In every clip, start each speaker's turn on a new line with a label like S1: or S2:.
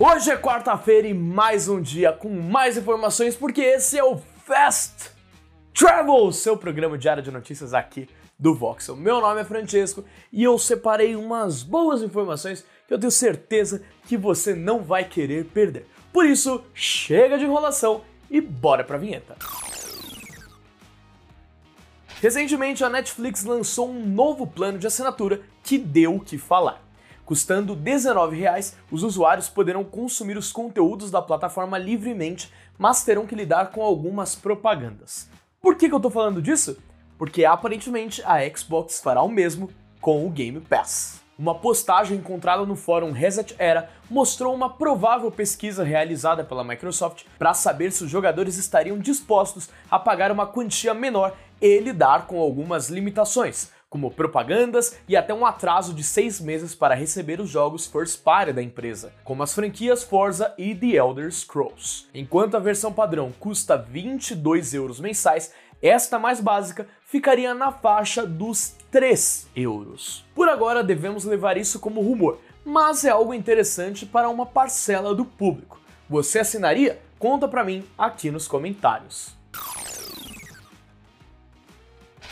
S1: Hoje é quarta-feira e mais um dia com mais informações, porque esse é o Fast Travel, seu programa diário de notícias aqui do Voxel. Meu nome é Francesco e eu separei umas boas informações que eu tenho certeza que você não vai querer perder. Por isso, chega de enrolação e bora pra vinheta. Recentemente, a Netflix lançou um novo plano de assinatura que deu o que falar. Custando R$19,00, os usuários poderão consumir os conteúdos da plataforma livremente, mas terão que lidar com algumas propagandas. Por que, que eu tô falando disso? Porque aparentemente a Xbox fará o mesmo com o Game Pass. Uma postagem encontrada no fórum Reset Era mostrou uma provável pesquisa realizada pela Microsoft para saber se os jogadores estariam dispostos a pagar uma quantia menor e lidar com algumas limitações, como propagandas e até um atraso de seis meses para receber os jogos first party da empresa, como as franquias Forza e The Elder Scrolls. Enquanto a versão padrão custa 22 euros mensais, esta mais básica ficaria na faixa dos 3 euros. Por agora devemos levar isso como rumor, mas é algo interessante para uma parcela do público. Você assinaria? Conta pra mim aqui nos comentários.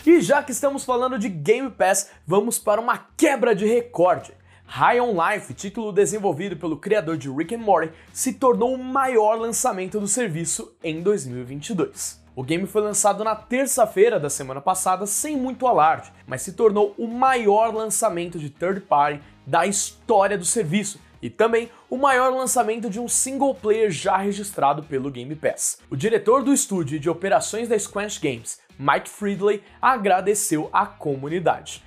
S1: E já que estamos falando de Game Pass, vamos para uma quebra de recorde. High on Life, título desenvolvido pelo criador de Rick and Morty, se tornou o maior lançamento do serviço em 2022. O game foi lançado na terça-feira da semana passada sem muito alarde, mas se tornou o maior lançamento de third party da história do serviço e também o maior lançamento de um single player já registrado pelo Game Pass. O diretor do estúdio de operações da Squanch Games, Mike Friedley agradeceu à comunidade.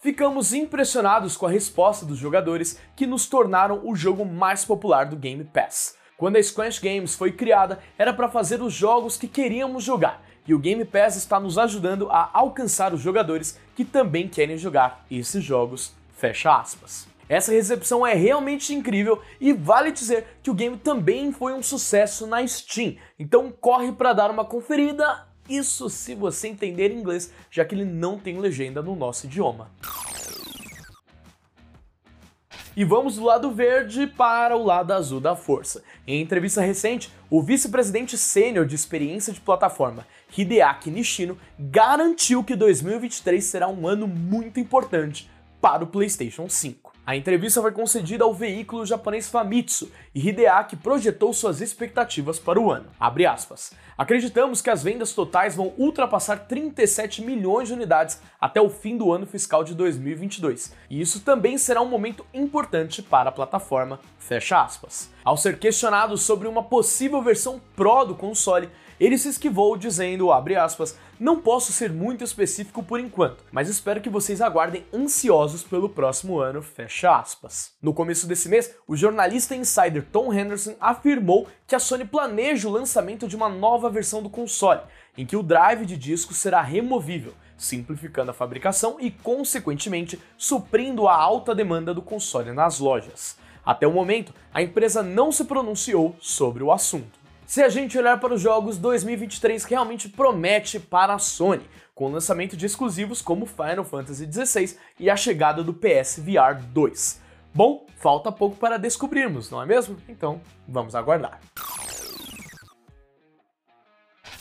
S1: Ficamos impressionados com a resposta dos jogadores que nos tornaram o jogo mais popular do Game Pass. Quando a Squanch Games foi criada, era para fazer os jogos que queríamos jogar, e o Game Pass está nos ajudando a alcançar os jogadores que também querem jogar esses jogos. Fecha aspas. Essa recepção é realmente incrível e vale dizer que o game também foi um sucesso na Steam, então corre para dar uma conferida isso se você entender inglês, já que ele não tem legenda no nosso idioma. E vamos do lado verde para o lado azul da força. Em entrevista recente, o vice-presidente sênior de experiência de plataforma, Hideaki Nishino, garantiu que 2023 será um ano muito importante para o PlayStation 5. A entrevista foi concedida ao veículo japonês Famitsu e Hideaki projetou suas expectativas para o ano. Acreditamos que as vendas totais vão ultrapassar 37 milhões de unidades até o fim do ano fiscal de 2022, e isso também será um momento importante para a plataforma. Fecha aspas. Ao ser questionado sobre uma possível versão Pro do console, ele se esquivou dizendo, aspas, não posso ser muito específico por enquanto, mas espero que vocês aguardem ansiosos pelo próximo ano, fecha aspas. No começo desse mês, o jornalista insider Tom Henderson afirmou que a Sony planeja o lançamento de uma nova versão do console, em que o drive de disco será removível, simplificando a fabricação e, consequentemente, suprindo a alta demanda do console nas lojas. Até o momento, a empresa não se pronunciou sobre o assunto. Se a gente olhar para os jogos, 2023 realmente promete para a Sony, com o lançamento de exclusivos como Final Fantasy XVI e a chegada do PS VR 2. Bom, falta pouco para descobrirmos, não é mesmo? Então, vamos aguardar.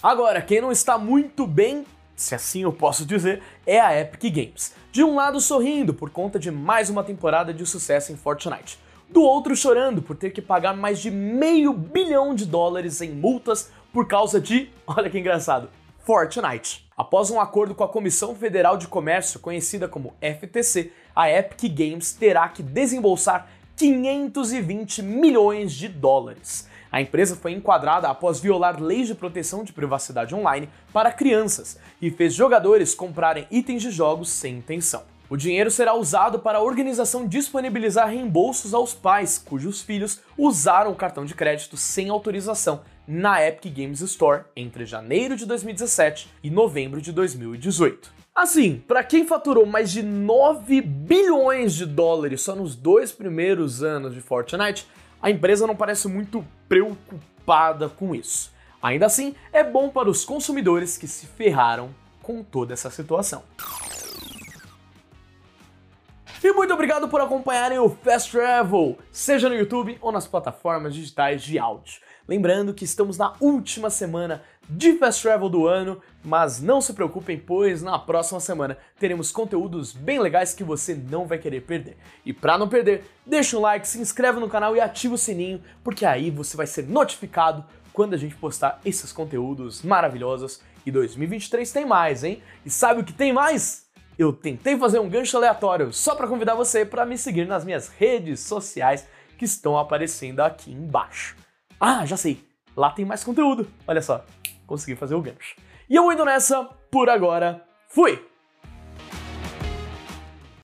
S1: Agora, quem não está muito bem, se assim eu posso dizer, é a Epic Games. De um lado sorrindo por conta de mais uma temporada de sucesso em Fortnite do outro chorando por ter que pagar mais de meio bilhão de dólares em multas por causa de, olha que engraçado, Fortnite. Após um acordo com a Comissão Federal de Comércio, conhecida como FTC, a Epic Games terá que desembolsar 520 milhões de dólares. A empresa foi enquadrada após violar leis de proteção de privacidade online para crianças e fez jogadores comprarem itens de jogos sem intenção. O dinheiro será usado para a organização disponibilizar reembolsos aos pais cujos filhos usaram o cartão de crédito sem autorização na Epic Games Store entre janeiro de 2017 e novembro de 2018. Assim, para quem faturou mais de 9 bilhões de dólares só nos dois primeiros anos de Fortnite, a empresa não parece muito preocupada com isso. Ainda assim, é bom para os consumidores que se ferraram com toda essa situação. E muito obrigado por acompanharem o Fast Travel, seja no YouTube ou nas plataformas digitais de áudio. Lembrando que estamos na última semana de Fast Travel do ano, mas não se preocupem, pois na próxima semana teremos conteúdos bem legais que você não vai querer perder. E para não perder, deixa um like, se inscreve no canal e ativa o sininho, porque aí você vai ser notificado quando a gente postar esses conteúdos maravilhosos. E 2023 tem mais, hein? E sabe o que tem mais? Eu tentei fazer um gancho aleatório só para convidar você para me seguir nas minhas redes sociais que estão aparecendo aqui embaixo. Ah, já sei. Lá tem mais conteúdo. Olha só, consegui fazer o gancho. E eu indo nessa, por agora, fui!